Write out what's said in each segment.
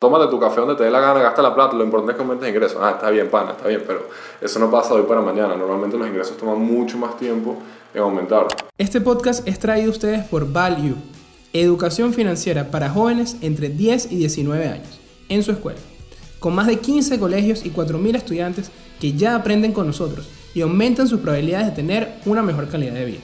tómate tu café donde te dé la gana, gasta la plata, lo importante es que aumentes ingresos. Ah, está bien, pana, está bien, pero eso no pasa de hoy para mañana. Normalmente los ingresos toman mucho más tiempo en aumentar. Este podcast es traído a ustedes por Value, educación financiera para jóvenes entre 10 y 19 años, en su escuela, con más de 15 colegios y 4.000 estudiantes que ya aprenden con nosotros y aumentan sus probabilidades de tener una mejor calidad de vida.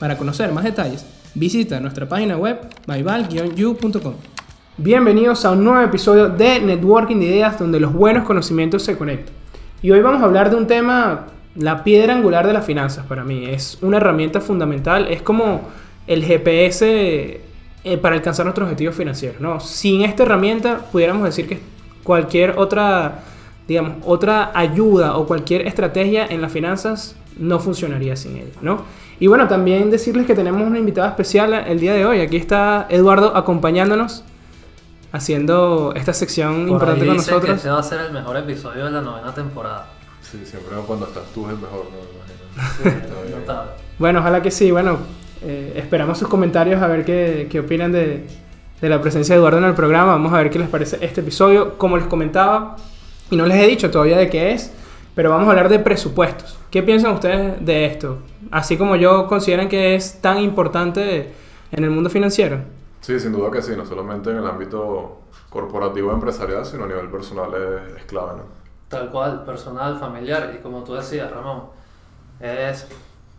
Para conocer más detalles, visita nuestra página web myval-you.com. Bienvenidos a un nuevo episodio de Networking de Ideas donde los buenos conocimientos se conectan. Y hoy vamos a hablar de un tema, la piedra angular de las finanzas para mí. Es una herramienta fundamental, es como el GPS eh, para alcanzar nuestros objetivos financieros. ¿no? Sin esta herramienta pudiéramos decir que cualquier otra, digamos, otra ayuda o cualquier estrategia en las finanzas no funcionaría sin ella. ¿no? Y bueno, también decirles que tenemos una invitada especial el día de hoy. Aquí está Eduardo acompañándonos haciendo esta sección Por importante ahí con dicen nosotros. que este va a ser el mejor episodio de la novena temporada. Sí, siempre cuando estás tú es el mejor, ¿no? Me imagino. Sí. Bueno, ojalá que sí. Bueno, eh, esperamos sus comentarios a ver qué, qué opinan de, de la presencia de Eduardo en el programa. Vamos a ver qué les parece este episodio. Como les comentaba, y no les he dicho todavía de qué es, pero vamos a hablar de presupuestos. ¿Qué piensan ustedes de esto? Así como yo, ¿consideran que es tan importante en el mundo financiero? Sí, sin duda que sí, no solamente en el ámbito corporativo empresarial, sino a nivel personal es, es clave, ¿no? Tal cual, personal, familiar y como tú decías, Ramón, es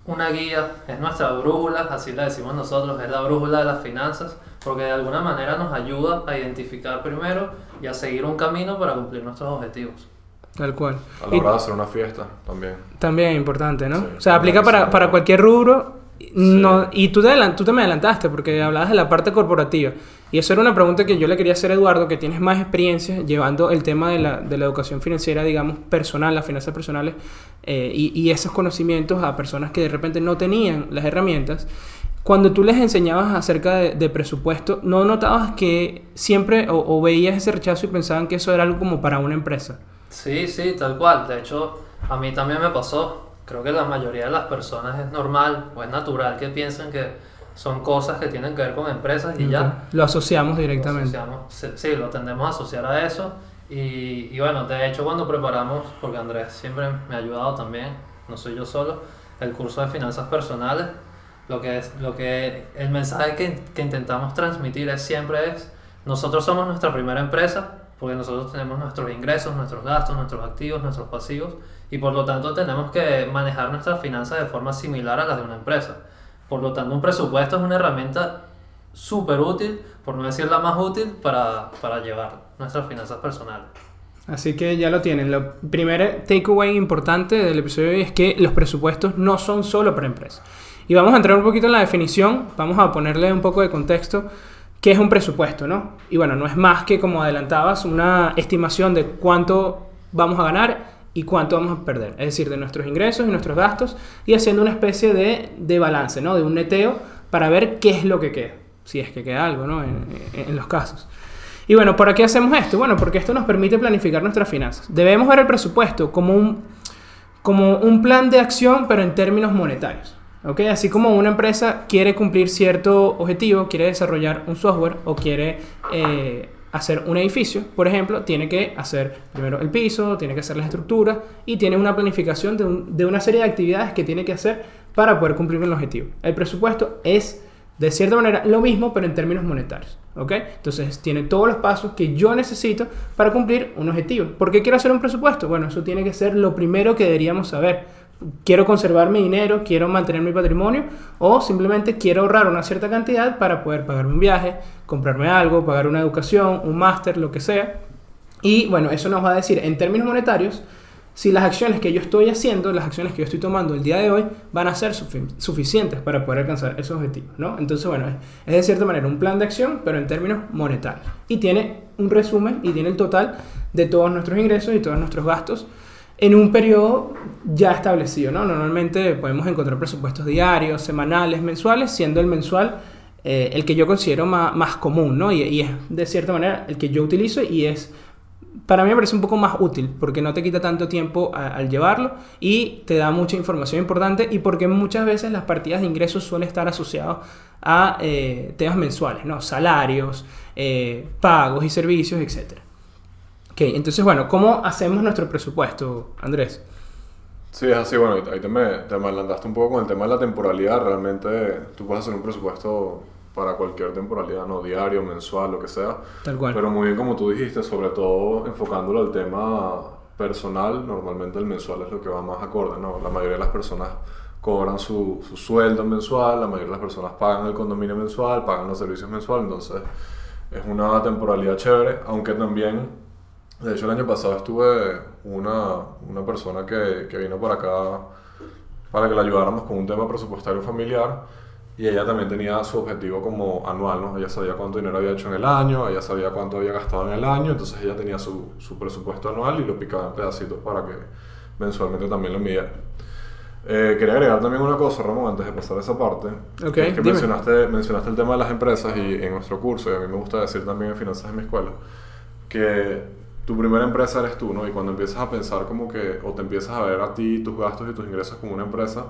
una guía, es nuestra brújula, así la decimos nosotros, es la brújula de las finanzas, porque de alguna manera nos ayuda a identificar primero y a seguir un camino para cumplir nuestros objetivos. Tal cual. A la Y hora de hacer una fiesta también. también es importante, ¿no? Sí, o sea, aplica para, para cualquier rubro. No, y tú te, tú te me adelantaste porque hablabas de la parte corporativa. Y eso era una pregunta que yo le quería hacer a Eduardo, que tienes más experiencia llevando el tema de la, de la educación financiera, digamos, personal, las finanzas personales, eh, y, y esos conocimientos a personas que de repente no tenían las herramientas. Cuando tú les enseñabas acerca de, de presupuesto, ¿no notabas que siempre o, o veías ese rechazo y pensaban que eso era algo como para una empresa? Sí, sí, tal cual. De hecho, a mí también me pasó. Creo que la mayoría de las personas es normal o es natural que piensen que son cosas que tienen que ver con empresas y ya. Lo asociamos Lo directamente. asociamos- sí, sí, lo tendemos a asociar a eso. Y, y bueno, de hecho cuando preparamos, porque Andrés siempre me ha ayudado también, no soy yo solo, el curso de finanzas personales, lo que es, lo que el mensaje que, que intentamos transmitir es siempre es, nosotros somos nuestra primera empresa, porque nosotros tenemos nuestros ingresos, nuestros gastos, nuestros activos, nuestros pasivos, y por lo tanto tenemos que manejar nuestras finanzas de forma similar a las de una empresa. Por lo tanto, un presupuesto es una herramienta súper útil, por no decir la más útil, para, para llevar nuestras finanzas personales. Así que ya lo tienen. Lo primer takeaway importante del episodio de hoy es que los presupuestos no son solo para empresas. Y vamos a entrar un poquito en la definición, vamos a ponerle un poco de contexto. ¿Qué es un presupuesto, no? Y bueno, no es más que, como adelantabas, una estimación de cuánto vamos a ganar y cuánto vamos a perder. Es decir, de nuestros ingresos y nuestros gastos y haciendo una especie de, de balance, ¿no? De un neteo para ver qué es lo que queda. Si es que queda algo, ¿no? En, los casos. Y bueno, ¿para qué hacemos esto? Bueno, porque esto nos permite planificar nuestras finanzas. Debemos ver el presupuesto como un, como un plan de acción, pero en términos monetarios. ¿ok? Así como una empresa quiere cumplir cierto objetivo, quiere desarrollar un software o quiere eh, hacer un edificio, por ejemplo, tiene que hacer primero el piso, tiene que hacer la estructura y tiene una planificación de una serie de actividades que tiene que hacer para poder cumplir con el objetivo. El presupuesto es de cierta manera lo mismo, pero en términos monetarios. ¿ok? Entonces tiene todos los pasos que yo necesito para cumplir un objetivo. ¿Por qué quiero hacer un presupuesto? Bueno, eso tiene que ser lo primero que deberíamos saber. Quiero conservar mi dinero, quiero mantener mi patrimonio o simplemente quiero ahorrar una cierta cantidad para poder pagarme un viaje, comprarme algo, pagar una educación, un máster, lo que sea. Y bueno, eso nos va a decir en términos monetarios si las acciones que yo estoy haciendo, las acciones que yo estoy tomando el día de hoy, van a ser sufi- suficientes para poder alcanzar esos objetivos, ¿no? Entonces, bueno, es de cierta manera un plan de acción, pero en términos monetarios. Y tiene un resumen y tiene el total de todos nuestros ingresos y todos nuestros gastos en un periodo ya establecido, ¿no? Normalmente podemos encontrar presupuestos diarios, semanales, mensuales, siendo el mensual eh, el que yo considero más, común, ¿no? Y, es de cierta manera el que yo utilizo y es para mí me parece un poco más útil porque no te quita tanto tiempo al llevarlo y te da mucha información importante y porque muchas veces las partidas de ingresos suelen estar asociados a eh, temas mensuales, ¿no? Salarios, eh, pagos y servicios, etc. Ok, entonces bueno, ¿cómo hacemos nuestro presupuesto, Andrés? Sí, es así, bueno, ahí te me, te me adelantaste un poco con el tema de la temporalidad. Realmente tú puedes hacer un presupuesto para cualquier temporalidad, no diario, mensual, lo que sea. Tal cual. Pero muy bien como tú dijiste, sobre todo enfocándolo al tema personal, normalmente el mensual es lo que va más acorde, ¿no? La mayoría de las personas cobran su, su sueldo mensual, la mayoría de las personas pagan el condominio mensual, pagan los servicios mensuales, entonces es una temporalidad chévere, aunque también de hecho, el año pasado estuve una, una persona que, que vino por acá para que la ayudáramos con un tema presupuestario familiar y ella también tenía su objetivo como anual, ¿no? Ella sabía cuánto dinero había hecho en el año, ella sabía cuánto había gastado en el año, entonces ella tenía su, su presupuesto anual y lo picaba en pedacitos para que mensualmente también lo midiera. Eh, quería agregar también una cosa, Ramón, antes de pasar a esa parte. Ok, que es que dime. mencionaste, mencionaste el tema de las empresas y en nuestro curso, y a mí me gusta decir también en finanzas en mi escuela, que tu primera empresa eres tú, ¿no? Y cuando empiezas a pensar como que, o te empiezas a ver a ti, tus gastos y tus ingresos como una empresa,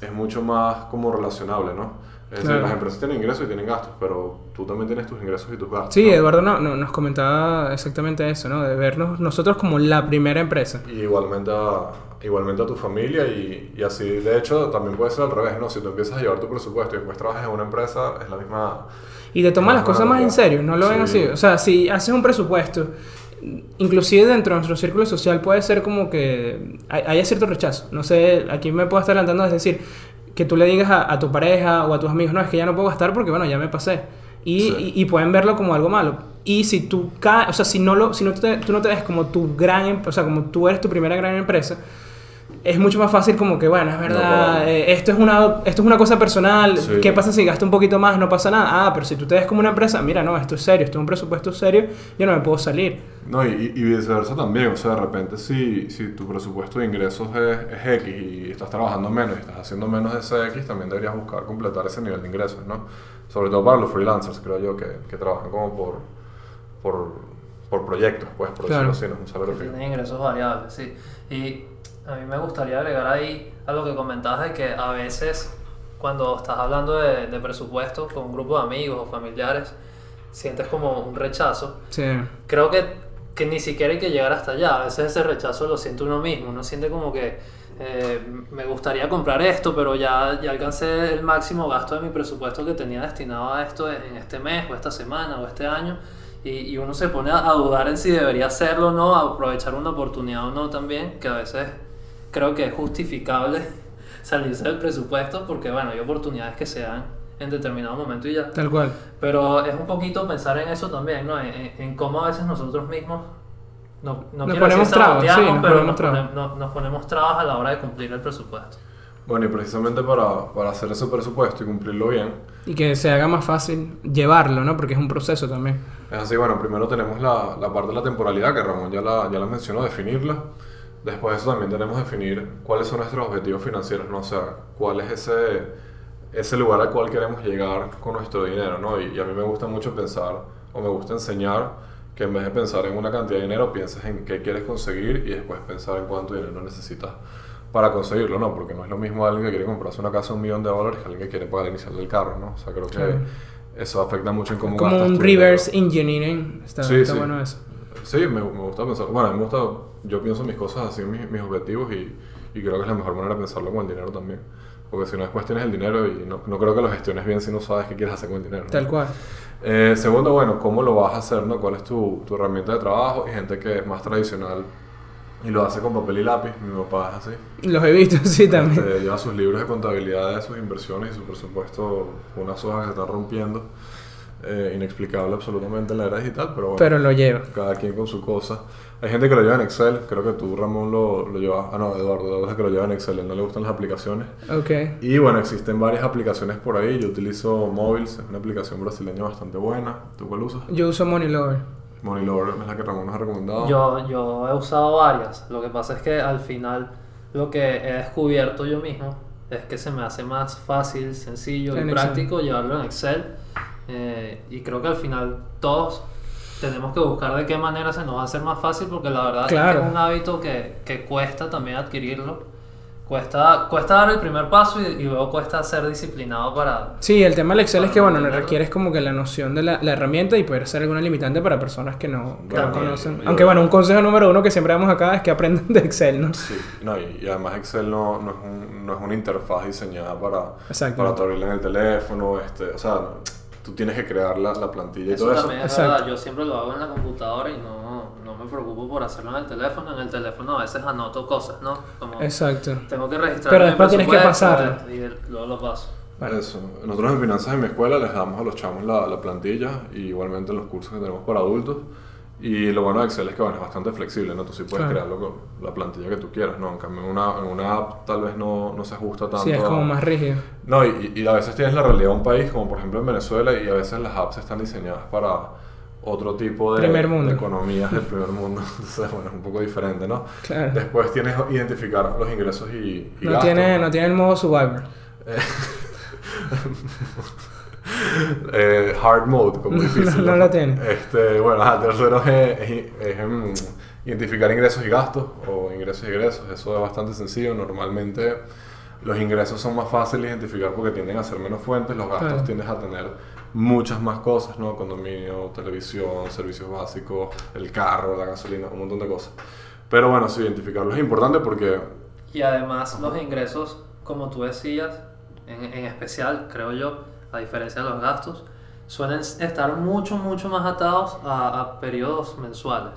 es mucho más como relacionable, ¿no? Es decir, Claro. las empresas tienen ingresos y tienen gastos, pero tú también tienes tus ingresos y tus gastos. Sí, ¿no? Eduardo no, no- nos comentaba exactamente eso, ¿no? De vernos nosotros como la primera empresa. Y igualmente a, igualmente a tu familia y, y así, de hecho, también puede ser al revés, ¿no? Si tú empiezas a llevar tu presupuesto y después trabajas en una empresa, es la misma... Y te tomas las cosas más en serio, no lo ven Sí. así. O sea, si haces un presupuesto, inclusive dentro de nuestro círculo social puede ser como que hay, haya cierto rechazo. No sé, aquí me puedo estar adelantando, es decir, que tú le digas a, a tu pareja o a tus amigos, no, es que ya no puedo gastar porque, bueno, ya me pasé. Y, Sí. y- y pueden verlo como algo malo. Y si tú o sea, si no lo, si no te, tú no te ves como tu gran, o sea, como tú eres tu primera gran empresa, es mucho más fácil como que, bueno, es verdad, eh, esto, es una, esto es una cosa personal, Sí. ¿qué pasa si gasto un poquito más? No pasa nada. Ah, pero si tú te ves como una empresa, mira, no, esto es serio, esto es un presupuesto serio, yo no me puedo salir. No, y, y viceversa también, o sea, de repente si, si tu presupuesto de ingresos es, es X y estás trabajando menos y estás haciendo menos de ese X, también deberías buscar completar ese nivel de ingresos, ¿no? Sobre todo para los freelancers, creo yo, que, que trabajan como por, por, por proyectos, pues, por Claro. decirlo así, no es un salario Que fijo. tienen ingresos variables, sí. Y a mí me gustaría agregar ahí a lo que comentabas de que a veces cuando estás hablando de, de presupuesto con un grupo de amigos o familiares, sientes como un rechazo. Sí. Creo que, que ni siquiera hay que llegar hasta allá. A veces ese rechazo lo siente uno mismo. Uno siente como que eh, me gustaría comprar esto, pero ya, ya alcancé el máximo gasto de mi presupuesto que tenía destinado a esto en este mes o esta semana o este año. Y, y uno se pone a, a dudar en si debería hacerlo o no, a aprovechar una oportunidad o no también, que a veces creo que es justificable salirse del presupuesto porque, bueno, hay oportunidades que se dan en determinado momento y ya. Tal cual. Pero es un poquito pensar en eso también, ¿no? En, en- en cómo a veces nosotros mismos no, no Nos ponemos trabas, sí, nos pero ponemos nos, trabas. ponem- no- nos ponemos trabas a la hora de cumplir el presupuesto. Bueno, y precisamente para, para hacer ese presupuesto y cumplirlo bien, Y que se haga más fácil llevarlo, ¿no? Porque es un proceso también. Es así, bueno, primero tenemos la, la parte de la temporalidad, que Ramón ya la, ya la mencionó, definirla. Después de eso también tenemos que definir cuáles son nuestros objetivos financieros, ¿no? O sea, cuál es ese, ese lugar al cual queremos llegar con nuestro dinero, ¿no? Y, y a mí me gusta mucho pensar, o me gusta enseñar, que en vez de pensar en una cantidad de dinero, pienses en qué quieres conseguir y después pensar en cuánto dinero necesitas para conseguirlo, ¿no? Porque no es lo mismo alguien que quiere comprarse una casa de un millón de dólares que alguien que quiere pagar el inicial del carro, ¿no? O sea, creo que Claro. eso afecta mucho en cómo Como gastas un tu dinero. reverse engineering. Está, Sí, está sí. bueno eso. Sí, me, me gusta pensar. Bueno, a mí me gusta. Yo pienso mis cosas así, mis, mis objetivos, y, y creo que es la mejor manera de pensarlo con el dinero también. Porque si no, después tienes el dinero y no, no creo que lo gestiones bien si no sabes qué quieres hacer con el dinero. ¿no? Tal cual. Eh, segundo, bueno, ¿cómo lo vas a hacer? ¿no? ¿Cuál es tu, tu herramienta de trabajo? Hay gente que es más tradicional y lo hace con papel y lápiz. Mi papá es así. Los he visto, sí, también. Este, lleva sus libros de contabilidad de sus inversiones y su presupuesto unas hojas que se están rompiendo. Eh, inexplicable absolutamente en la era digital, pero bueno Pero lo lleva. cada quien con su cosa. Hay gente que lo lleva en Excel, creo que tú, Ramón, lo, lo llevas. Ah, no, Eduardo, Eduardo es que lo lleva en Excel, a él no le gustan las aplicaciones. Ok. Y bueno, existen varias aplicaciones por ahí. Yo utilizo Mobiles, es una aplicación brasileña bastante buena. ¿Tú cuál usas? Yo uso Money Lover. Money Lover es la que Ramón nos ha recomendado. Yo, yo he usado varias. Lo que pasa es que al final lo que he descubierto yo mismo es que se me hace más fácil, sencillo En y Excel. práctico llevarlo en Excel. Eh, y creo que al final todos tenemos que buscar de qué manera se nos va a hacer más fácil porque la verdad es Claro. que es un hábito que, que cuesta también adquirirlo. Cuesta, cuesta dar el primer paso y, y luego cuesta ser disciplinado para... Sí, el tema del Excel es que, bueno, le requieres como que la noción de la, la herramienta y poder ser alguna limitante para personas que no, que Claro, no conocen. Aunque, bueno, un consejo número uno que siempre damos acá es que aprendan de Excel, ¿no? Sí, no, y, y además Excel no, no, es un- no es una interfaz diseñada para, Exacto. para abrirla en el teléfono, este, o sea, tú tienes que crear la, la plantilla y Eso todo eso. también es verdad, yo siempre lo hago en la computadora y no, no me preocupo por hacerlo en el teléfono. En el teléfono a veces anoto cosas, ¿no? Como Exacto. tengo que registrar Pero después tienes que pasarlo. Y luego lo paso. Vale. Eso. Nosotros en finanzas en mi escuela les damos a los chamos la, la plantilla y igualmente en los cursos que tenemos para adultos. Y lo bueno de Excel es que bueno, es bastante flexible, ¿no? Tú sí puedes Claro. crearlo con la plantilla que tú quieras, ¿no? En cambio en una, en una app tal vez no, no se ajusta tanto. Sí, es como a- más rígido. No, y, y a veces tienes la realidad de un país, como por ejemplo en Venezuela, y a veces las apps están diseñadas para otro tipo de, Primer mundo. de economías del primer mundo. Entonces, bueno, es un poco diferente, ¿no? Claro. Después tienes que identificar los ingresos y, y No gastos. tiene, no tiene el modo Survivor. Eh, hard mode, como difícil. no lo tiene. Este, bueno, ajá, tercero es, es- es, em, identificar ingresos y gastos, o ingresos y egresos. Eso es bastante sencillo. Normalmente los ingresos son más fáciles de identificar porque tienden a ser menos fuentes. Los gastos Claro. tienden a tener muchas más cosas, ¿no? Condominio, televisión, servicios básicos, el carro, la gasolina, un montón de cosas. Pero bueno, sí, identificarlo es importante porque Y además los ingresos, como tú decías, en, en especial, creo yo, a diferencia de los gastos, suelen estar mucho, mucho más atados a, a periodos mensuales.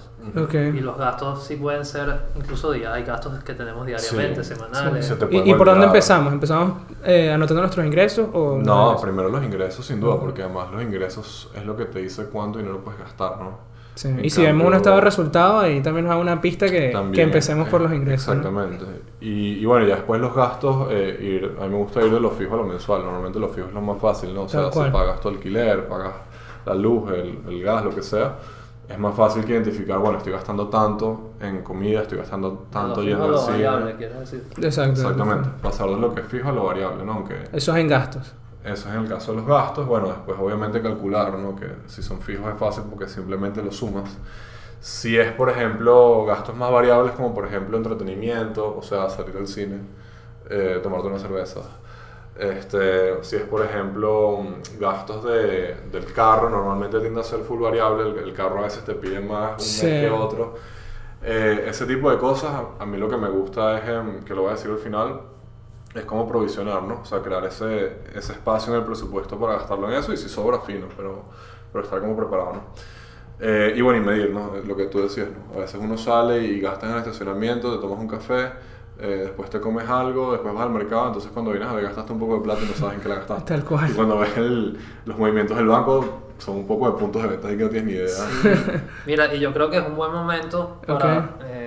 Y los gastos sí pueden ser, incluso día, hay gastos que tenemos diariamente, Sí, semanales. sí, se ¿Y, y por dónde empezamos? ¿Empezamos eh, anotando nuestros ingresos o...? No, primero los ingresos sin duda, porque además los ingresos es lo que te dice cuánto dinero puedes gastar, ¿no? Sí. Y si vemos un cambio- estado de resultado, ahí también nos da una pista que, También, que empecemos por eh, los ingresos. ¿no? Exactamente. Y, y bueno, ya después los gastos, eh, ir, a mí me gusta ir de lo fijo a lo mensual. Normalmente lo fijo es lo más fácil, ¿no? O sea, si pagas tu alquiler, pagas la luz, el, el gas, lo que sea, es más fácil que identificar, bueno, estoy gastando tanto en comida, estoy gastando tanto yendo al lo cine. variable, decir. Exacto. Exactamente. Pasar de lo que es fijo a lo variable, ¿no? Aunque Eso es en gastos. Eso es en el caso de los gastos. Bueno, después obviamente calcular, ¿no? Que si son fijos es fácil porque simplemente los sumas. Si es, por ejemplo, gastos más variables como por ejemplo entretenimiento, o sea, salir al cine, eh, tomarte una cerveza. Este, si es, por ejemplo, mm, gastos de, del carro, normalmente tiende a ser full variable. El, el carro a veces te pide más un Sí. mes que otro. Eh, ese tipo de cosas, a, mí lo que me gusta es, em, que lo voy a decir al final, es como provisionar, ¿no? O sea, crear ese, ese espacio en el presupuesto para gastarlo en eso y si sobra, fino, pero, pero estar como preparado, ¿no? Eh, y bueno, y medir, ¿no? Lo que tú decías, ¿no? A veces uno sale y gasta en el estacionamiento, te tomas un café, eh, después te comes algo, después vas al mercado, entonces cuando vienes a ver gastaste un poco de plata y no sabes en qué la gastaste. Tal cual. Y cuando ves el- los movimientos del banco, son un poco de puntos de venta y que no tienes ni idea. Mira, y yo creo que es un buen momento para Ok. eh,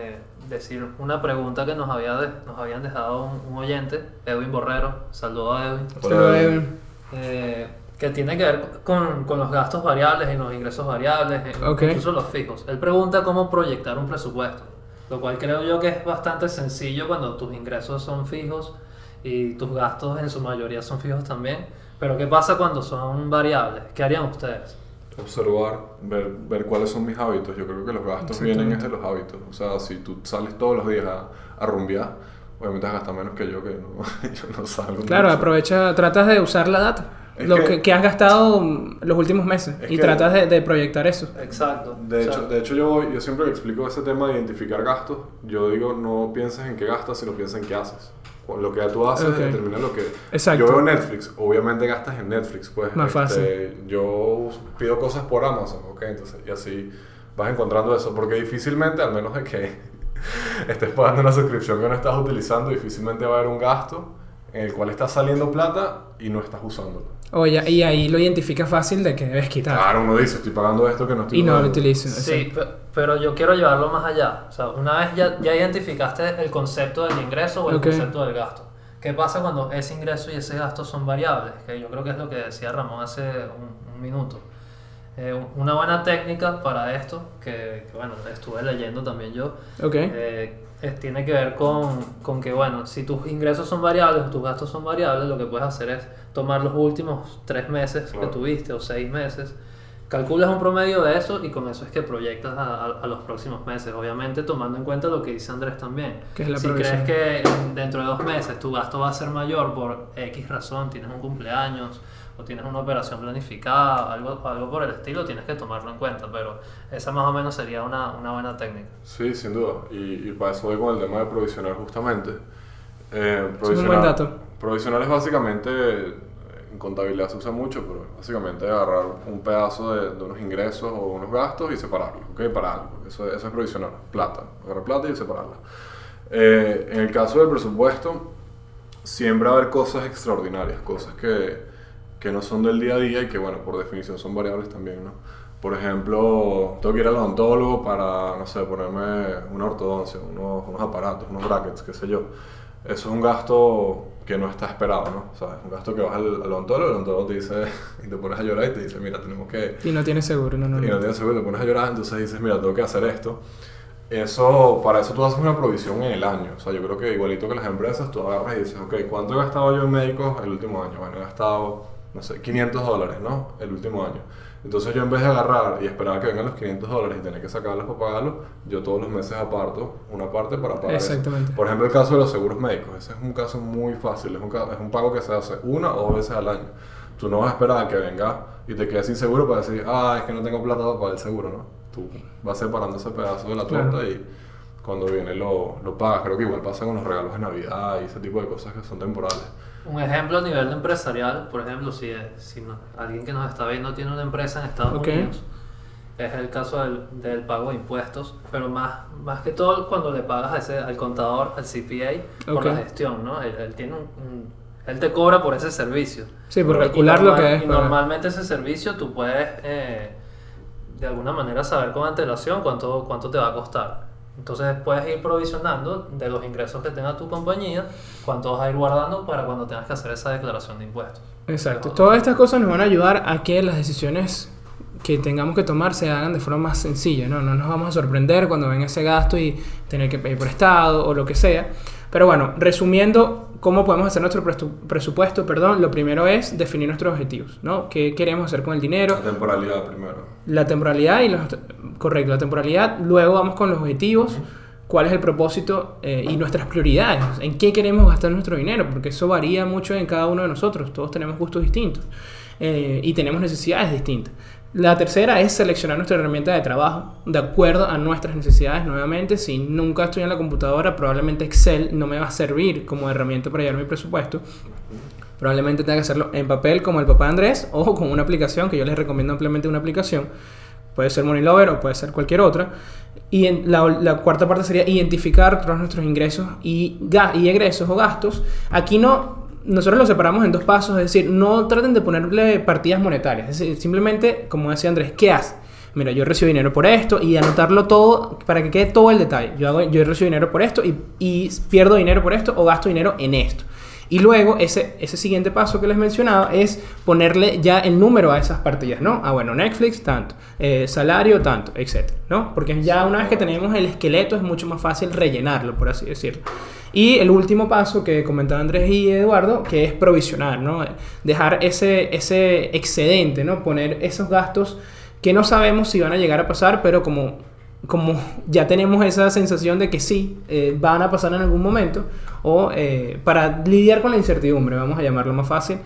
decir una pregunta que nos, había de- nos habían dejado un, un oyente, Edwin Borrero. Saludo a Edwin. Hola, Edwin. eh, que tiene que ver con, con los gastos variables y los ingresos variables, eh, incluso los fijos. Él pregunta cómo proyectar un presupuesto, lo cual creo yo que es bastante sencillo cuando tus ingresos son fijos y tus gastos en su mayoría son fijos también. Pero ¿qué pasa cuando son variables? ¿Qué harían ustedes? Observar, ver, ver cuáles son mis hábitos. Yo creo que los gastos vienen desde los hábitos. O sea, si tú sales todos los días a, a rumbear, obviamente vas a gastar menos que yo, que no, yo no salgo. claro, mucho. aprovecha, tratas de usar la data. Es lo que- que, que has gastado los últimos meses. Es y que- tratas de, de proyectar eso. Exacto. De O hecho, de hecho yo, voy- yo siempre que explico ese tema de identificar gastos, yo digo no pienses en qué gastas, sino piensa en qué haces. Lo que tú haces Ok. determina lo que... Exacto. Yo veo Netflix, obviamente gastas en Netflix, pues. Más este, Yo pido cosas por Amazon, ¿ok? Entonces, y así vas encontrando eso, porque difícilmente, al menos de que estés pagando una suscripción que no estás utilizando, difícilmente va a haber un gasto en el cual estás saliendo plata y no estás usándolo. Oye, y ahí lo identifica fácil de que debes quitar. Claro, uno dice, estoy pagando esto que no estoy y no lo utilizas. Sí, pe- pero yo quiero llevarlo más allá. O sea, una vez ya, ya identificaste el concepto del ingreso o el Ok. concepto del gasto. ¿Qué pasa cuando ese ingreso y ese gasto son variables? Que yo creo que es lo que decía Ramón hace un, un minuto. Eh, una buena técnica para esto, que, que, bueno, estuve leyendo también yo, Ok. eh, es- tiene que ver con, con que, bueno, si tus ingresos son variables o tus gastos son variables, lo que puedes hacer es tomar los últimos tres meses Claro. que tuviste o seis meses, calculas un promedio de eso y con eso es que proyectas a, a- a los próximos meses. Obviamente tomando en cuenta lo que dice Andrés también. Que es la si provisión. crees que dentro de dos meses tu gasto va a ser mayor por X razón, tienes un cumpleaños o tienes una operación planificada, algo, algo por el estilo, tienes que tomarlo en cuenta. Pero esa más o menos sería una, una buena técnica. Sí, sin duda. Y, y para eso voy con el tema de provisionar justamente. Eh, Es un buen dato. Provisionar es básicamente, en contabilidad se usa mucho, pero básicamente agarrar un pedazo de, de unos ingresos o unos gastos y separarlos, ¿ok? Para algo. Eso, eso es provisionar. Plata. Agarrar plata y separarla. Eh, en el caso del presupuesto, siempre va a haber cosas extraordinarias, cosas que, que no son del día a día y que, bueno, por definición son variables también, ¿no? Por ejemplo, tengo que ir al odontólogo para, no sé, ponerme una ortodoncia, unos, unos aparatos, unos brackets, qué sé yo. Eso es un gasto que no está esperado, ¿no? O sea, es un gasto que vas al, al odontólogo, el odontólogo te dice, y te pones a llorar y te dice, mira, tenemos que, Y no tiene seguro, no, no, y no no. tienes seguro, te pones a llorar, entonces dices, mira, tengo que hacer esto. Eso, para eso tú haces una provisión en el año. O sea, yo creo que igualito que las empresas, tú agarras y dices, ok, ¿cuánto he gastado yo en médicos el último año? Bueno, he gastado, no sé, 500 dólares, ¿no? El último año. Entonces yo en vez de agarrar y esperar a que vengan los 500 dólares y tener que sacarlos para pagarlos, yo todos los meses aparto una parte para pagar eso. Exactamente. Por ejemplo, el caso de los seguros médicos. Ese es un caso muy fácil. Es un, es un pago que se hace una o dos veces al año. Tú no vas a esperar a que venga y te quedes sin seguro para decir, ah, es que no tengo plata para pagar el seguro, ¿no? Tú vas separando ese pedazo de la torta Claro. y cuando viene lo, lo pagas. Creo que igual pasa con los regalos de Navidad y ese tipo de cosas que son temporales. Un ejemplo a nivel empresarial, por ejemplo, si, si no- alguien que nos está viendo tiene una empresa en Estados Ok. Unidos, es el caso del, del pago de impuestos, pero más, más que todo cuando le pagas a ese, al contador, al CPA, por la gestión, ¿no? Él, él tiene un, un- él te cobra por ese servicio. Sí, por calcular lo normal- que es. Y para- normalmente ese servicio tú puedes, eh, de alguna manera, saber con antelación cuánto, cuánto te va a costar. Entonces puedes ir provisionando de los ingresos que tenga tu compañía, cuánto vas a ir guardando para cuando tengas que hacer esa declaración de impuestos. Exacto. Todas estas cosas nos van a ayudar a que las decisiones que tengamos que tomar se hagan de forma más sencilla, ¿no? No nos vamos a sorprender cuando venga ese gasto y tener que pedir prestado o lo que sea. Pero bueno, resumiendo cómo podemos hacer nuestro presu- presupuesto, perdón, lo primero es definir nuestros objetivos, ¿no? ¿Qué queremos hacer con el dinero? La temporalidad primero. La temporalidad y los... Correcto, la temporalidad. Luego vamos con los objetivos. ¿Cuál es el propósito eh, y nuestras prioridades? ¿En qué queremos gastar nuestro dinero? Porque eso varía mucho en cada uno de nosotros. Todos tenemos gustos distintos eh, y tenemos necesidades distintas. La tercera es seleccionar nuestra herramienta de trabajo de acuerdo a nuestras necesidades. Nuevamente, si nunca estoy en la computadora, probablemente Excel no me va a servir como herramienta para llevar mi presupuesto. Probablemente tenga que hacerlo en papel como el papá Andrés o con una aplicación que yo les recomiendo ampliamente una aplicación. Puede ser Money Lover o puede ser cualquier otra. Y la, cuarta parte sería identificar todos nuestros ingresos y, y egresos o gastos. Aquí no, nosotros lo separamos en dos pasos, es decir, no traten de ponerle partidas monetarias. Es decir, simplemente, como decía Andrés, ¿qué hace? Mira, yo recibo dinero por esto y anotarlo todo para que quede todo el detalle. Yo, hago, yo recibo dinero por esto y pierdo dinero por esto o gasto dinero en esto. Y luego ese, ese siguiente paso que les mencionaba es ponerle ya el número a esas partidas, ¿no? Ah, bueno, Netflix tanto, eh, salario tanto, etcétera, ¿no? Porque ya una vez que tenemos el esqueleto es mucho más fácil rellenarlo, por así decirlo. Y el último paso que comentaban Andrés y Eduardo, que es provisionar, ¿no? Dejar ese, ese excedente, ¿no? Poner esos gastos que no sabemos si van a llegar a pasar, pero como como ya tenemos esa sensación de que sí, eh, van a pasar en algún momento, o eh, para lidiar con la incertidumbre, vamos a llamarlo más fácil,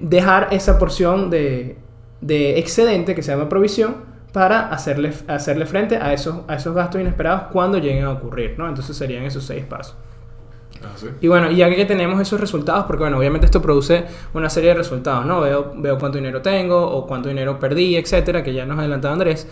dejar esa porción de, de excedente que se llama provisión para hacerle, hacerle frente a esos, a esos gastos inesperados cuando lleguen a ocurrir, ¿no? Entonces serían esos seis pasos. Así. Y bueno, ya que tenemos esos resultados, porque bueno, obviamente esto produce una serie de resultados, ¿no? Veo, veo cuánto dinero tengo o cuánto dinero perdí, etcétera, que ya nos adelantaba Andrés.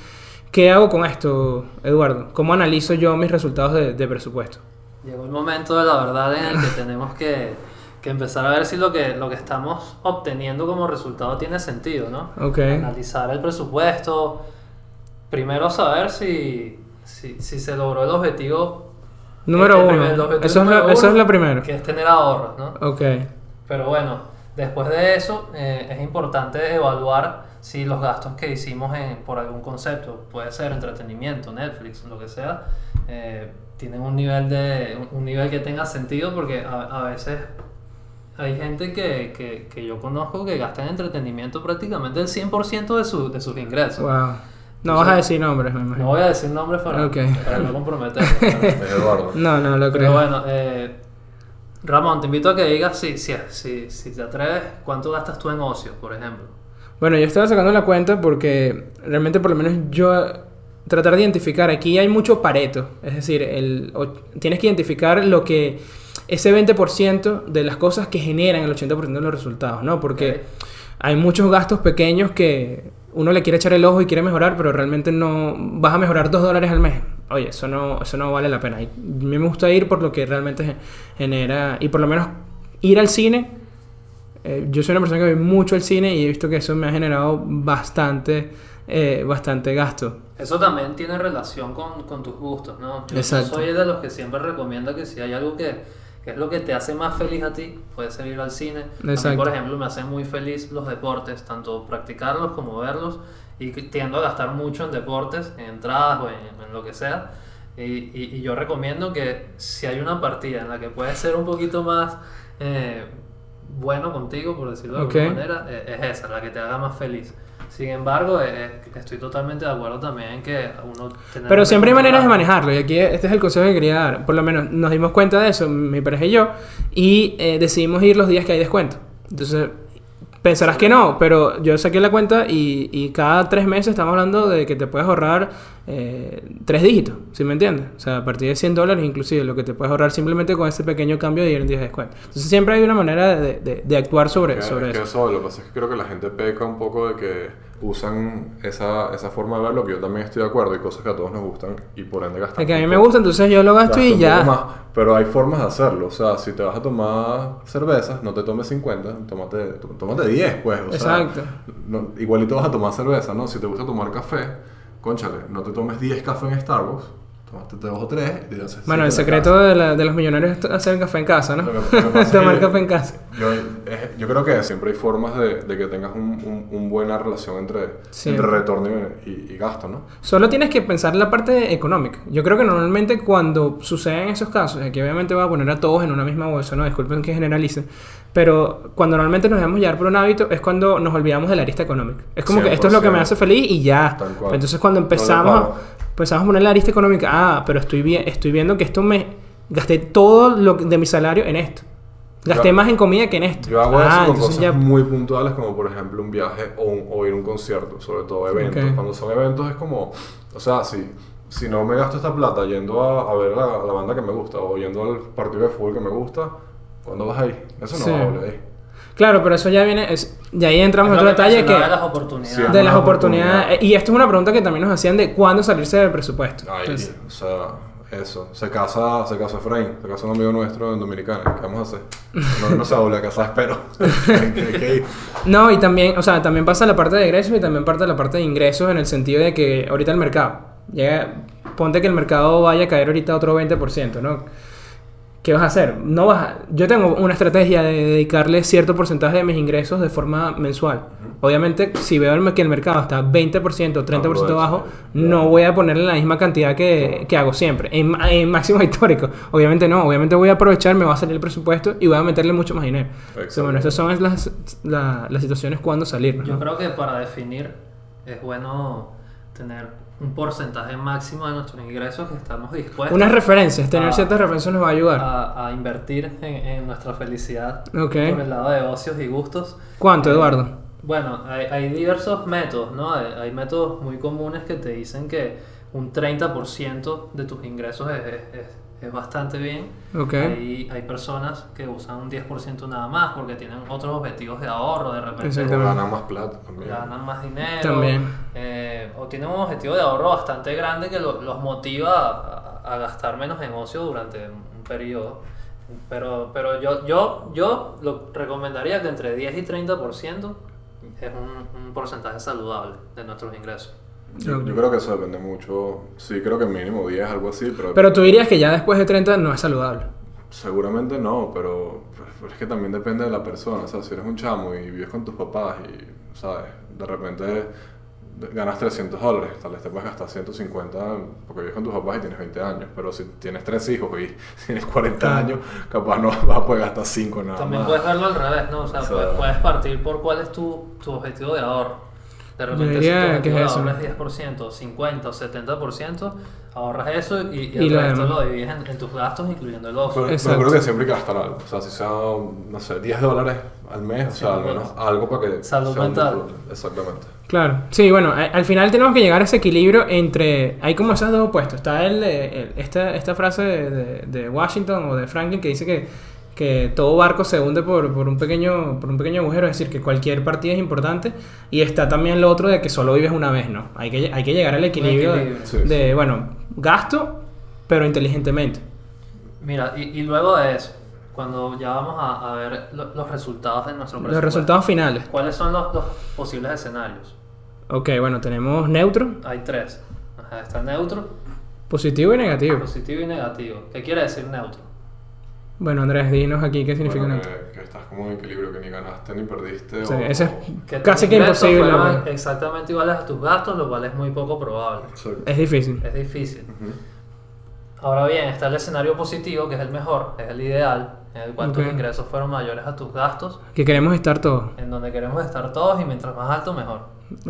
¿Qué hago con esto, Eduardo? ¿Cómo analizo yo mis resultados de, de presupuesto? Llegó el momento de la verdad en el que tenemos que, que empezar a ver si lo que, lo que estamos obteniendo como resultado tiene sentido, ¿no? Analizar el presupuesto, primero saber si, si, si se logró el objetivo. Número el uno. el objetivo Eso es, número lo, eso es lo primero. Que es tener ahorros, ¿no? Ok. Pero bueno, después de eso eh, es importante evaluar si los gastos que hicimos en- por algún concepto, puede ser entretenimiento, Netflix, lo que sea, eh, tienen un nivel, de, un nivel que tenga sentido porque a, a veces hay gente que, que, que yo conozco que gasta en entretenimiento prácticamente el 100% de, su, de sus ingresos. Wow. No vas a decir nombres, me No imagino. voy a decir nombres para, no pero- Eduardo. No, no lo Pero creo. bueno, eh, Ramón, te invito a que digas si, si, si, si te atreves, cuánto gastas tú en ocio, por ejemplo. Bueno, yo estaba sacando la cuenta porque realmente por lo menos yo tratar de identificar, aquí hay mucho pareto, es decir, el, o- tienes que identificar lo que ese 20% de las cosas que generan el 80% de los resultados, ¿no? Porque hay muchos gastos pequeños que uno le quiere echar el ojo y quiere mejorar, pero realmente no vas a mejorar 2 dólares al mes. Oye, eso no, eso no vale la pena. Y a mí me gusta ir por lo que realmente ge- genera, y por lo menos ir al cine eh, yo soy una persona que ve mucho el cine y he visto que eso me ha generado bastante, eh, bastante gasto. Eso también tiene relación con, con tus gustos, ¿no? Yo Exacto. soy de los que siempre recomienda que si hay algo que, que es lo que te hace más feliz a ti, puede ser ir al cine. A mí, Exacto. por ejemplo, me hacen muy feliz los deportes, tanto practicarlos como verlos, y tiendo a gastar mucho en deportes, en entradas o en, en lo que sea. Y, y- y yo recomiendo que si hay una partida en la que puedes ser un poquito más eh, bueno contigo, por decirlo de alguna manera, eh, es esa, la que te haga más feliz. Sin embargo, eh, estoy totalmente de acuerdo también en que uno... Pero siempre hay maneras de manejarlo y aquí este es el consejo que quería dar. Por lo menos nos dimos cuenta de eso, mi pareja y yo, y eh, decidimos ir los días que hay descuento. Entonces, pensarás que no, pero yo saqué la cuenta y, y cada tres meses estamos hablando de que te puedes ahorrar eh, tres dígitos, ¿sí me entiendes? O sea, a partir de 100 dólares inclusive, lo que te puedes ahorrar simplemente con ese pequeño cambio de ir en días de descuento. Entonces siempre hay una manera de, de- de actuar sobre, sobre que eso. Lo que pasa es que creo que la gente peca un poco de que usan esa, esa forma de verlo, que yo también estoy de acuerdo, hay cosas que a todos nos gustan y por ende gastan. Es que a mí me gusta, entonces yo lo gasto y ya. más, pero hay formas de hacerlo. O sea, si te vas a tomar cervezas, no te tomes 50, tómate, tó- tómate 10, pues. O sea, Exacto. no- igualito vas a tomar cerveza, ¿no? Si te gusta tomar café, conchale, no te tomes 10 cafés en Starbucks, tómate 2 o 3 y te Bueno, el en secreto de, la- de los millonarios es hacer café en casa, ¿no? Tomar café en casa. Yo, es- yo creo que siempre hay formas de, de que tengas un, un- un buena relación entre, Sí. entre retorno y, y- y gasto, ¿no? Solo tienes que pensar la parte económica. Yo creo que normalmente cuando suceden esos casos, aquí obviamente voy a poner a todos en una misma bolsa, no disculpen que generalice, pero cuando normalmente nos dejamos llevar por un hábito es cuando nos olvidamos de la arista económica. Es como que esto es lo que me 100%. hace feliz y ya. Entonces cuando No empezamos, a, paro. empezamos a poner la arista económica, ah, pero estoy, bien, estoy viendo que esto me... Gasté todo lo de mi salario en esto. Gasté Yo- más en comida que en esto. Yo hago Ah, eso con cosas ya- muy puntuales, como por ejemplo un viaje o, un- o ir a un concierto, sobre todo eventos. Ok. Cuando son eventos es como, o sea, si, si no me gasto esta plata yendo a, a ver la, la banda que me gusta o yendo al partido de fútbol que me gusta, ¿cuándo vas ahí? Eso no Sí. va a volver ahí. Claro, pero eso ya viene... es- y ahí entramos en otro detalle que... de las oportunidades. Sí. de las oportunidades. oportunidad. Y esto es una pregunta que también nos hacían de cuándo salirse del presupuesto. Ay, Entonces, o sea, eso. Se casa, se casa Efraín, se casa un amigo nuestro en Dominicana. ¿Qué vamos a hacer? No, no se va a volver a casar, espero. No, y también, o sea, también pasa la parte de egresos y también parte la parte de ingresos en el sentido de que ahorita el mercado, llega, ponte que el mercado vaya a caer ahorita otro 20%, ¿no? ¿Qué vas a hacer? No vas a- yo tengo una estrategia de dedicarle cierto porcentaje de mis ingresos de forma mensual. Obviamente, si veo el- que el mercado está 20% o 30% Aprovecha, bajo, no voy a ponerle la misma cantidad que, que hago siempre, en, en máximo histórico. Obviamente no, obviamente voy a aprovechar, me va a salir el presupuesto y voy a meterle mucho más dinero. Entonces, bueno, estas son las, la- las situaciones cuando salir. ¿no? Yo creo que para definir es bueno tener un porcentaje máximo de nuestros ingresos que estamos dispuestos Unas referencias, tener Ah. ciertas referencias nos va a ayudar. a, a invertir en, en nuestra felicidad Ok. por el lado de ocios y gustos. ¿Cuánto, Eh, Eduardo? Bueno, hay, hay diversos métodos, ¿no? Hay, hay métodos muy comunes que te dicen que un 30% de tus ingresos es, es- es- es bastante bien. Ok. Hay, hay personas que usan un 10% nada más porque tienen otros objetivos de ahorro, de repente ganan más plata también. ganan más dinero. También. eh, o tienen un objetivo de ahorro bastante grande que lo- los motiva a, a gastar menos en ocio durante un periodo. Pero, pero yo, yo, yo lo recomendaría que entre 10 y 30% es un, un porcentaje saludable de nuestros ingresos. Yo, creo que eso depende mucho. Sí, creo que mínimo 10, algo así, pero, Pero tú dirías que ya después de 30 no es saludable. seguramente no, pero, pero es que también depende de la persona. O sea, si eres un chamo y vives con tus papás y, ¿sabes? De repente ganas 300 dólares, tal vez te puedes gastar 150 porque vives con tus papás y tienes 20 años, pero si tienes tres hijos y tienes 40 Claro. años, capaz no vas a poder gastar 5 nada También más. puedes verlo al revés, ¿no? O sea, O sea- puedes, puedes partir por cuál es tu, tu objetivo de ahorro. De repente, diría si de es es 10%, 50 o 70%, ahorras eso y, y Y el lo resto demás. lo divides en, en tus gastos, incluyendo el ocio. Pero, pero creo que siempre hay que gastar algo. O sea, si sea, no sé, 10 dólares al mes, o sea, al Sí, menos algo para que Salud un mental. Exactamente. Claro, sí, bueno, al final tenemos que llegar a ese equilibrio entre, hay como esos dos opuestos, está el, eh, el- esta, esta frase de, de- de Washington o de Franklin que dice que, que todo barco se hunde por, por, un pequeño, por un pequeño agujero, es decir, que cualquier partida es importante, y está también lo otro de que solo vives una vez, ¿no? Hay que, hay que llegar al equilibrio, de-. Sí, de, bueno, gasto, pero inteligentemente. Mira, y, y luego de eso, cuando ya vamos a, a ver lo- los resultados de nuestro Los presupuesto, resultados finales. ¿cuáles son los, los posibles escenarios? Ok, bueno, tenemos neutro, Hay tres. Ajá, está neutro, positivo y negativo. positivo y negativo. ¿Qué quiere decir neutro? Bueno, Andrés, dinos aquí qué significa Bueno, neutro. que, que estás como en equilibrio, que ni ganaste ni perdiste. Sí, o, ese es Que casi que imposible. fueran pues. exactamente iguales a tus gastos, lo cual es muy poco probable. Exacto. Es difícil. Es difícil. Ujú. Ahora bien, está el escenario positivo, que es el mejor, es el ideal, en el cual Ok. tus ingresos fueron mayores a tus gastos, Que queremos estar todos. en donde queremos estar todos y mientras más alto, mejor.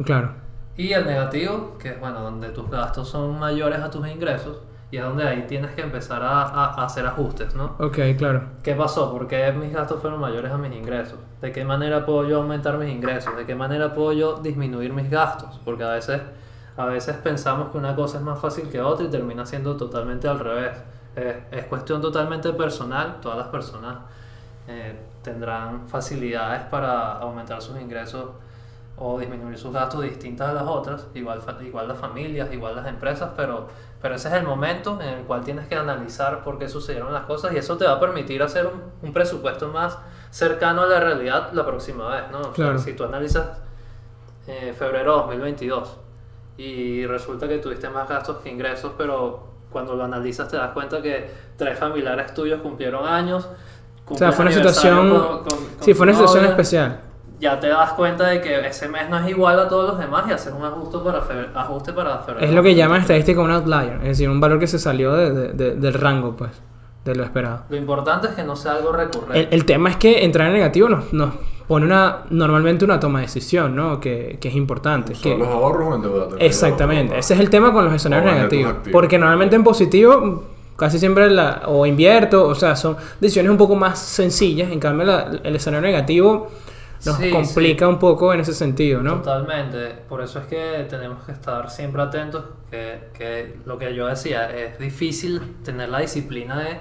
Claro. Y el negativo, que es bueno, donde tus gastos son mayores a tus ingresos, y es donde ahí tienes que empezar a, a- a hacer ajustes, ¿no? Ok, claro. ¿Qué pasó? ¿Por qué mis gastos fueron mayores a mis ingresos? ¿De qué manera puedo yo aumentar mis ingresos? ¿De qué manera puedo yo disminuir mis gastos? Porque a veces, a veces pensamos que una cosa es más fácil que otra y termina siendo totalmente al revés. Eh, es cuestión totalmente personal. Todas las personas eh, tendrán facilidades para aumentar sus ingresos o disminuir sus gastos distintas a las otras, igual, igual las familias, igual las empresas, pero, pero ese es el momento en el cual tienes que analizar por qué sucedieron las cosas y eso te va a permitir hacer un, un presupuesto más cercano a la realidad la próxima vez, ¿no? O sea, Claro. si tú analizas eh, febrero 2022 y resulta que tuviste más gastos que ingresos, pero cuando lo analizas te das cuenta que tres familiares tuyos cumplieron años. O sea, fue una situación... con- con- con sí, fue una tu situación especial. Ya te das cuenta de que ese mes no es igual a todos los demás y hacer un ajuste para febrero. Ajuste para febrero. Es lo que llaman estadística un outlier. Es decir, un valor que se salió de- de- de- del rango, pues. De lo esperado. Lo importante es que no sea algo recurrente. El, el tema es que entrar en negativo nos, nos pone una normalmente una toma de decisión, ¿no? Que, que es importante. ¿Son que- los ahorros o endeudarte? Exactamente, ese es el tema con los escenarios O negativos. Porque normalmente en positivo casi siempre la, o invierto, o sea, son decisiones un poco más sencillas. En cambio, la- el escenario negativo nos Sí, complica un poco en ese sentido, ¿no? Totalmente. Por eso es que tenemos que estar siempre atentos. Que, que lo que yo decía, es difícil tener la disciplina de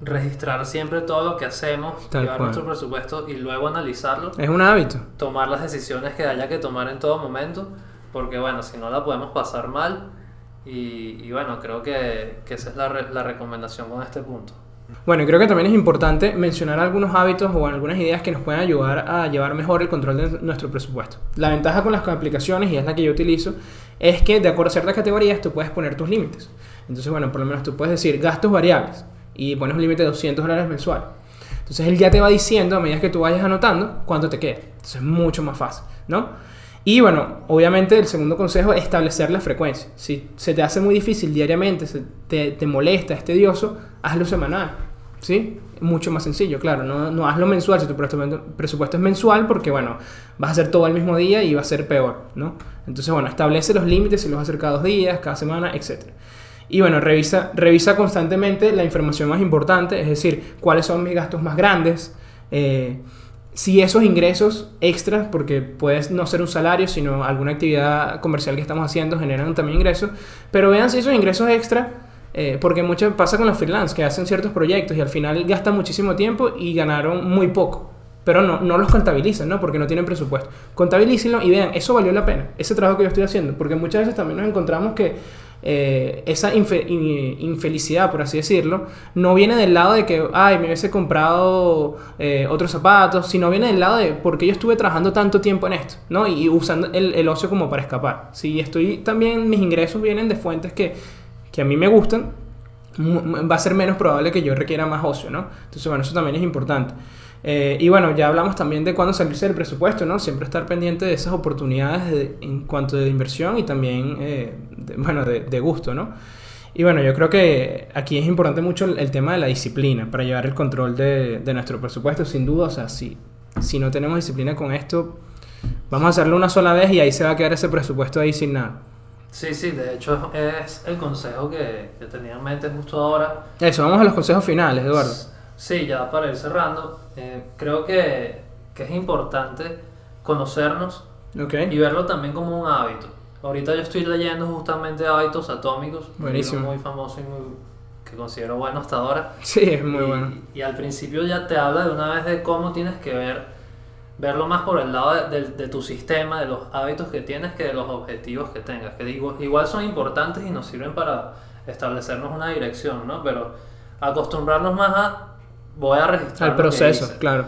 registrar siempre todo lo que hacemos, Tal llevar cual. nuestro presupuesto y luego analizarlo. Es un hábito. tomar las decisiones que haya que tomar en todo momento, porque bueno, si no la podemos pasar mal, y, y bueno, creo que, que esa es la, re- la recomendación con este punto. Bueno, creo que también es importante mencionar algunos hábitos o algunas ideas que nos pueden ayudar a llevar mejor el control de nuestro presupuesto. La ventaja con las aplicaciones, y es la que yo utilizo, es que de acuerdo a ciertas categorías tú puedes poner tus límites. Entonces, bueno, por lo menos tú puedes decir gastos variables y pones un límite de 200 dólares mensual. Entonces él ya te va diciendo a medida que tú vayas anotando cuánto te queda. Entonces es mucho más fácil, ¿no? Y bueno, obviamente el segundo consejo es establecer la frecuencia. Si se te hace muy difícil diariamente, te, te molesta, es tedioso, hazlo semanal, ¿sí? Mucho más sencillo, claro. No, no hazlo mensual si tu presupuesto, es mensual porque, bueno, vas a hacer todo el mismo día y va a ser peor, ¿no? Entonces, bueno, establece los límites si los vas dos días, cada semana, etc. Y bueno, revisa, revisa constantemente la información más importante, es decir, cuáles son mis gastos más grandes, eh, si esos ingresos extras, porque puedes no ser un salario, sino alguna actividad comercial que estamos haciendo, generan también ingresos, pero vean si esos ingresos extra, eh, porque mucho pasa con los freelance, que hacen ciertos proyectos y al final gastan muchísimo tiempo y ganaron muy poco. Pero no, no los contabilizan, ¿no? Porque no tienen presupuesto. Contabilícenlo y vean, eso valió la pena, ese trabajo que yo estoy haciendo. Porque muchas veces también nos encontramos que eh, esa infe- in- infelicidad, por así decirlo, no viene del lado de que, ay, me hubiese comprado eh, otros zapatos, sino viene del lado de porque yo estuve trabajando tanto tiempo en esto, ¿no? Y, usando el, ocio como para escapar. Si estoy también, mis ingresos vienen de fuentes que, que a mí me gustan, va a ser menos probable que yo requiera más ocio, ¿no? Entonces, bueno, eso también es importante. Eh, y bueno, ya hablamos también de cuándo salirse del presupuesto, ¿no? Siempre estar pendiente de esas oportunidades de- en cuanto de inversión y también, eh, de- bueno, de, de gusto, ¿no? Y bueno, yo creo que aquí es importante mucho el, el tema de la disciplina para llevar el control de, de nuestro presupuesto, sin duda. O sea, si, si no tenemos disciplina con esto, vamos a hacerlo una sola vez y ahí se va a quedar ese presupuesto ahí sin nada. Sí, sí, de hecho es el consejo que, que tenía en mente justo ahora. Eso, vamos a los consejos finales, Eduardo. Sí, ya para ir cerrando, eh, creo que, que es importante conocernos Ok. y verlo también como un hábito. Ahorita yo estoy leyendo justamente hábitos atómicos, un Buenísimo. libro muy famoso y muy, que considero bueno hasta ahora. Sí, es muy y, bueno. Y al principio ya te habla de una vez de cómo tienes que ver, verlo más por el lado de, de- de tu sistema, de los hábitos que tienes, que de los objetivos que tengas. Que digo, igual son importantes y nos sirven para establecernos una dirección, ¿no? Pero acostumbrarnos más a, voy a registrar. Que proceso, claro.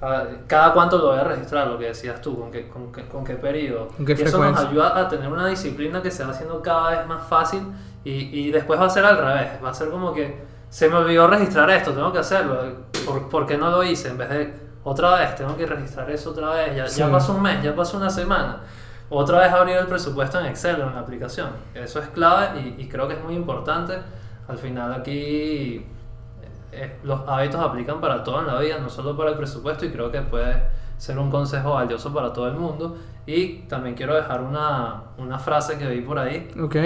A- Cada cuánto lo voy a registrar, lo que decías tú, con qué, con qué, con qué periodo. ¿Con qué y eso nos ayuda a tener una disciplina que se va haciendo cada vez más fácil y, y después va a ser al revés. Va a ser como que se me olvidó registrar esto, tengo que hacerlo. ¿Por, por qué no lo hice? En vez de otra vez, tengo que registrar eso otra vez. Ya, Sí. ya pasó un mes, ya pasó una semana. Otra vez abrir el presupuesto en Excel o en la aplicación. Eso es clave y, y creo que es muy importante. Al final aquí eh, los hábitos aplican para todo en la vida, no solo para el presupuesto y creo que puede ser un consejo valioso para todo el mundo. Y también quiero dejar una, una frase que vi por ahí. Ok.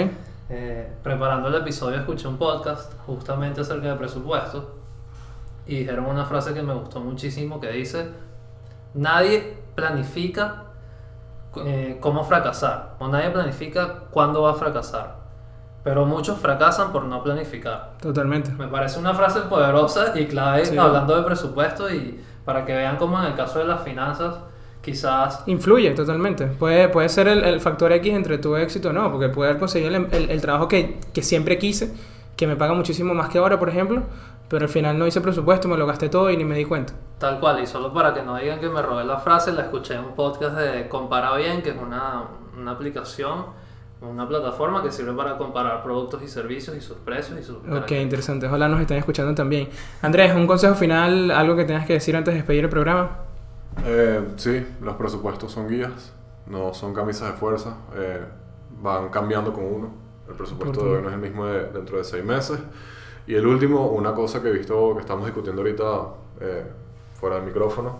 Eh, preparando el episodio escuché un podcast justamente acerca de presupuesto y dijeron una frase que me gustó muchísimo que dice, nadie planifica eh, cómo fracasar o nadie planifica cuándo va a fracasar, pero muchos fracasan por no planificar. Totalmente. Me parece una frase poderosa y clave Sí. hablando de presupuesto y para que vean cómo en el caso de las finanzas quizás Influye totalmente. Puede, puede ser el, el factor X entre tu éxito o no, porque puede haber conseguido el, el- el trabajo que, que siempre quise, que me paga muchísimo más que ahora, por ejemplo, pero al final no hice presupuesto, me lo gasté todo y ni me di cuenta. Tal cual, y solo para que no digan que me robé la frase, la escuché en un podcast de Compara Bien, que es una, una aplicación, una plataforma que sirve para comparar productos y servicios y sus precios y sus Ok, interesante. Ojalá nos estén escuchando también. Andrés, un consejo final, algo que tengas que decir antes de despedir el programa. Eh, sí, los presupuestos son guías, no son camisas de fuerza, eh, van cambiando con uno. El presupuesto de hoy no es el mismo de dentro de seis meses. Y el último, una cosa que he visto que estamos discutiendo ahorita eh, fuera del micrófono,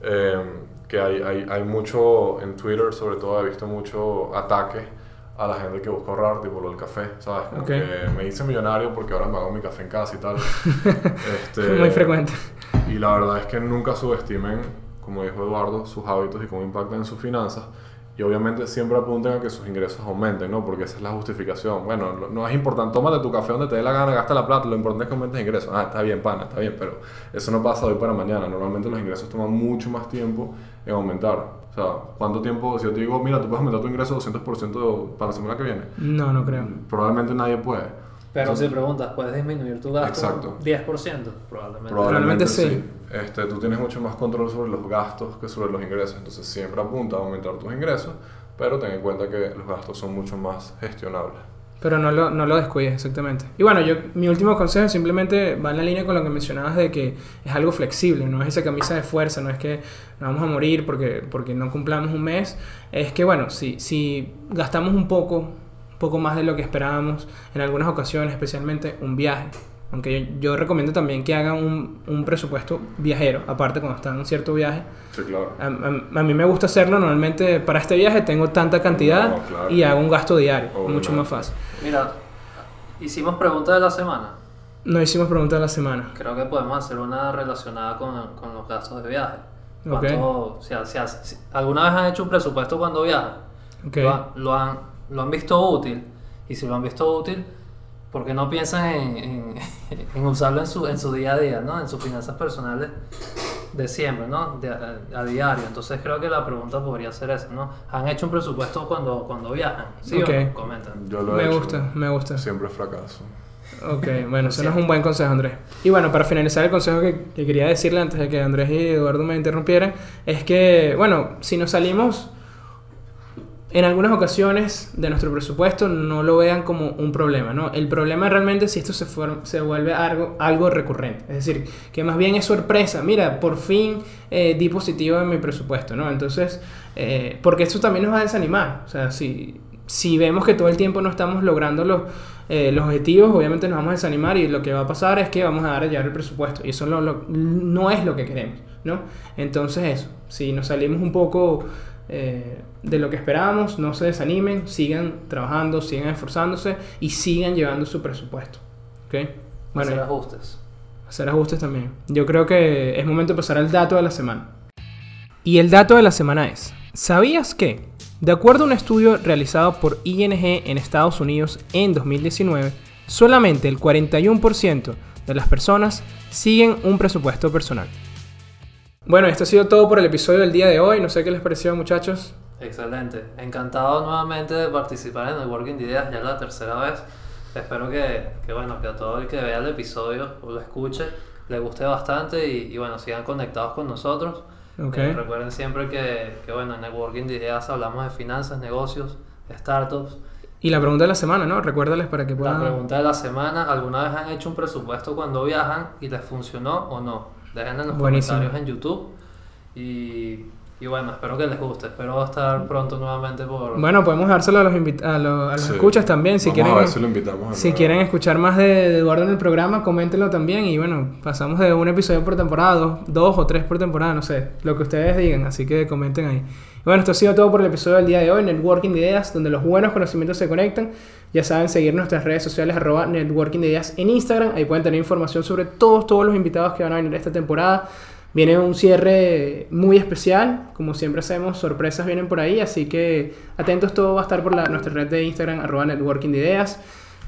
eh, que hay, hay, hay mucho en Twitter, sobre todo he visto mucho ataque a la gente que busca ahorrar, tipo lo del café, ¿sabes? Como Ok. que me hice millonario porque ahora me hago mi café en casa y tal. Este, Muy frecuente. y la verdad es que nunca subestimen, como dijo Eduardo, sus hábitos y cómo impactan en sus finanzas. Y obviamente siempre apunten a que sus ingresos aumenten, ¿no? Porque esa es la justificación. Bueno, no- no es importante, tómate tu café donde te dé la gana, gasta la plata, lo importante es que aumentes ingresos. Ah, está bien, pana, está bien, pero eso no pasa de hoy para mañana. Normalmente los ingresos toman mucho más tiempo en aumentar. O sea, ¿cuánto tiempo? Si yo te digo, mira, tú puedes aumentar tu ingreso 200% para la semana que viene, No, no creo. probablemente nadie puede. Pero si preguntas, ¿puedes disminuir tu gasto Exacto. 10%? Probablemente. Probablemente Probablemente sí. sí. Este, tú tienes mucho más control sobre los gastos que sobre los ingresos. Entonces siempre apunta a aumentar tus ingresos, pero ten en cuenta que los gastos son mucho más gestionables. Pero no lo, no descuides, exactamente. Y bueno, yo, mi último consejo simplemente va en la línea con lo que mencionabas de que es algo flexible, no es esa camisa de fuerza, no es que nos vamos a morir porque, porque no cumplamos un mes. Es que, bueno, si, si gastamos un poco, un poco más de lo que esperábamos, en algunas ocasiones, especialmente un viaje. Aunque yo, yo recomiendo también que hagan un, un presupuesto viajero, aparte cuando están en un cierto viaje. Sí, claro. A, a- a mí me gusta hacerlo normalmente para este viaje tengo tanta cantidad No, claro. y hago un gasto diario, Obviamente. mucho más fácil. Mira, hicimos pregunta de la semana. No hicimos pregunta de la semana. Creo que podemos hacer una relacionada con, con los gastos de viaje. Ok. ¿Cuánto- si- si- si- ¿Alguna vez han hecho un presupuesto cuando viajan? Ok. ¿Lo, han, lo, han, lo han visto útil? Y si lo han visto útil, ¿por qué no piensan en, en, en usarlo en su, en su día a día, ¿no? en sus finanzas personales de siempre, ¿no? De, a, a diario. Entonces creo que la pregunta podría ser esa, ¿no? ¿Han hecho un presupuesto cuando, cuando viajan? ¿Sí Ok. o no? Comenten. Yo lo he Me hecho. gusta, me gusta. Siempre fracaso. Ok, bueno, eso no es un buen consejo, Andrés. Y bueno, para finalizar el consejo que, que quería decirle antes de que Andrés y Eduardo me interrumpieran, es que, bueno, si nos salimos en algunas ocasiones de nuestro presupuesto no lo vean como un problema, ¿no? El problema realmente es si esto se, se vuelve algo, algo recurrente. Es decir, que más bien es sorpresa. Mira, por fin eh, di positivo en mi presupuesto, ¿no? Entonces, eh, porque esto también nos va a desanimar. O sea, si, si vemos que todo el tiempo no estamos logrando los, eh, los objetivos, obviamente nos vamos a desanimar y lo que va a pasar es que vamos a dar a llevar el presupuesto. Y eso no es lo que queremos, ¿no? Entonces, eso, si nos salimos un poco eh, de lo que esperábamos, no se desanimen, sigan trabajando, sigan esforzándose y sigan llevando su presupuesto. ¿okay? Bueno, hacer ajustes. Hacer ajustes también. Yo creo que es momento de pasar al dato de la semana. Y el dato de la semana es, ¿sabías que, de acuerdo a un estudio realizado por ING en Estados Unidos en 2019, solamente el 41% de las personas siguen un presupuesto personal? Bueno, esto ha sido todo por el episodio del día de hoy. No sé qué les pareció, muchachos. Excelente. Encantado nuevamente de participar en el Working Ideas, ya la tercera vez. Espero que, que, bueno, que a todo el que vea el episodio o lo escuche le guste bastante y, bueno, sigan conectados con nosotros. Okay. Eh, recuerden siempre que, que, bueno, en el Working Ideas hablamos de finanzas, negocios, startups. Y la pregunta de la semana, ¿no? Recuérdales para que puedan... La pregunta de la semana, ¿alguna vez han hecho un presupuesto cuando viajan y les funcionó o no? Dejen en los comentarios en YouTube. Y, y, bueno, espero que les guste. Espero estar pronto nuevamente por... Bueno, podemos dárselo a los, a los, escuchas también. Si quieren, lo invitamos si quieren escuchar más de, Eduardo en el programa, coméntenlo también. Y bueno, pasamos de un episodio por temporada, dos, o tres por temporada, no sé. Lo que ustedes digan. Así que comenten ahí. bueno, esto ha sido todo por el episodio del día de hoy, Networking de Ideas, donde los buenos conocimientos se conectan. Ya saben, seguir nuestras redes sociales, arroba Networking de Ideas en Instagram. Ahí pueden tener información sobre todos, todos los invitados que van a venir esta temporada. Viene un cierre muy especial, como siempre hacemos, sorpresas vienen por ahí, así que atentos, todo va a estar por la, nuestra red de Instagram, arroba Networking de Ideas.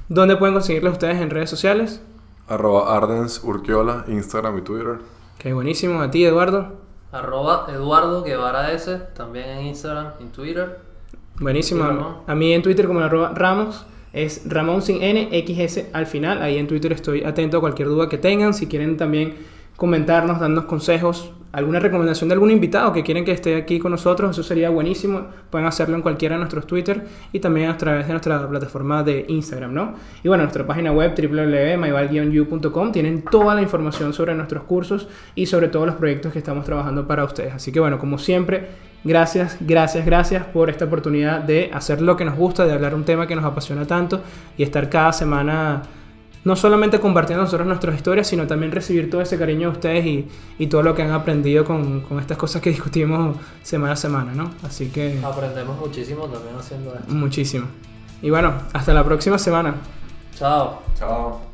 ¿Dónde pueden conseguirlo ustedes en redes sociales? Arroba Ardens Urquiola, Instagram y Twitter. Qué buenísimo. ¿A ti, Eduardo? Arroba Eduardo Guevara S, también en Instagram y Twitter. Buenísimo. A mí en Twitter como arroba Ramos es Ramón sin N, XS al final. Ahí en Twitter estoy atento a cualquier duda que tengan. Si quieren también comentarnos, darnos consejos, alguna recomendación de algún invitado que quieren que esté aquí con nosotros, eso sería buenísimo. Pueden hacerlo en cualquiera de nuestros Twitter y también a través de nuestra plataforma de Instagram, ¿no? Y bueno, nuestra página web www.myval-u.com tienen toda la información sobre nuestros cursos y sobre todos los proyectos que estamos trabajando para ustedes. Así que bueno, como siempre, Gracias, gracias, gracias por esta oportunidad de hacer lo que nos gusta, de hablar un tema que nos apasiona tanto y estar cada semana no solamente compartiendo nosotros nuestras historias, sino también recibir todo ese cariño de ustedes y, y todo lo que han aprendido con, con, estas cosas que discutimos semana a semana, ¿no? Así que... Aprendemos muchísimo también haciendo esto. Muchísimo. Y bueno, hasta la próxima semana. Chao. Chao.